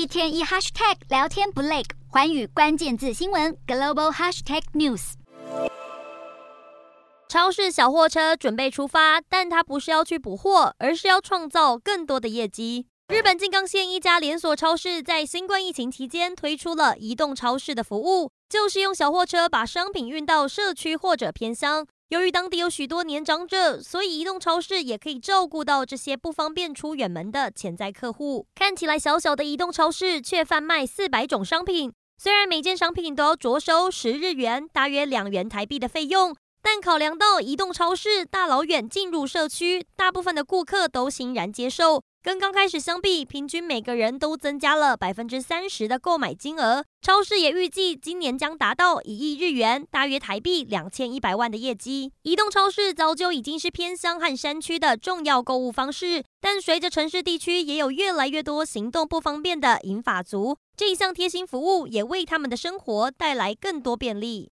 一天一 hashtag 聊天不累，环宇关键字新闻 global hashtag news。超市小货车准备出发，但它不是要去补货，而是要创造更多的业绩。日本静冈县一家连锁超市在新冠疫情期间推出了移动超市的服务，就是用小货车把商品运到社区或者偏乡。由于当地有许多年长者，所以移动超市也可以照顾到这些不方便出远门的潜在客户。看起来小小的移动超市，却贩卖四百种商品。虽然每件商品都要着收十日元，大约两元台币的费用，但考量到移动超市大老远进入社区，大部分的顾客都欣然接受。跟刚开始相比，平均每个人都增加了百分之三十的购买金额。超市也预计今年将达到一亿日元，大约台币两千一百万的业绩。移动超市早就已经是偏乡和山区的重要购物方式，但随着城市地区也有越来越多行动不方便的银发族，这一项贴心服务也为他们的生活带来更多便利。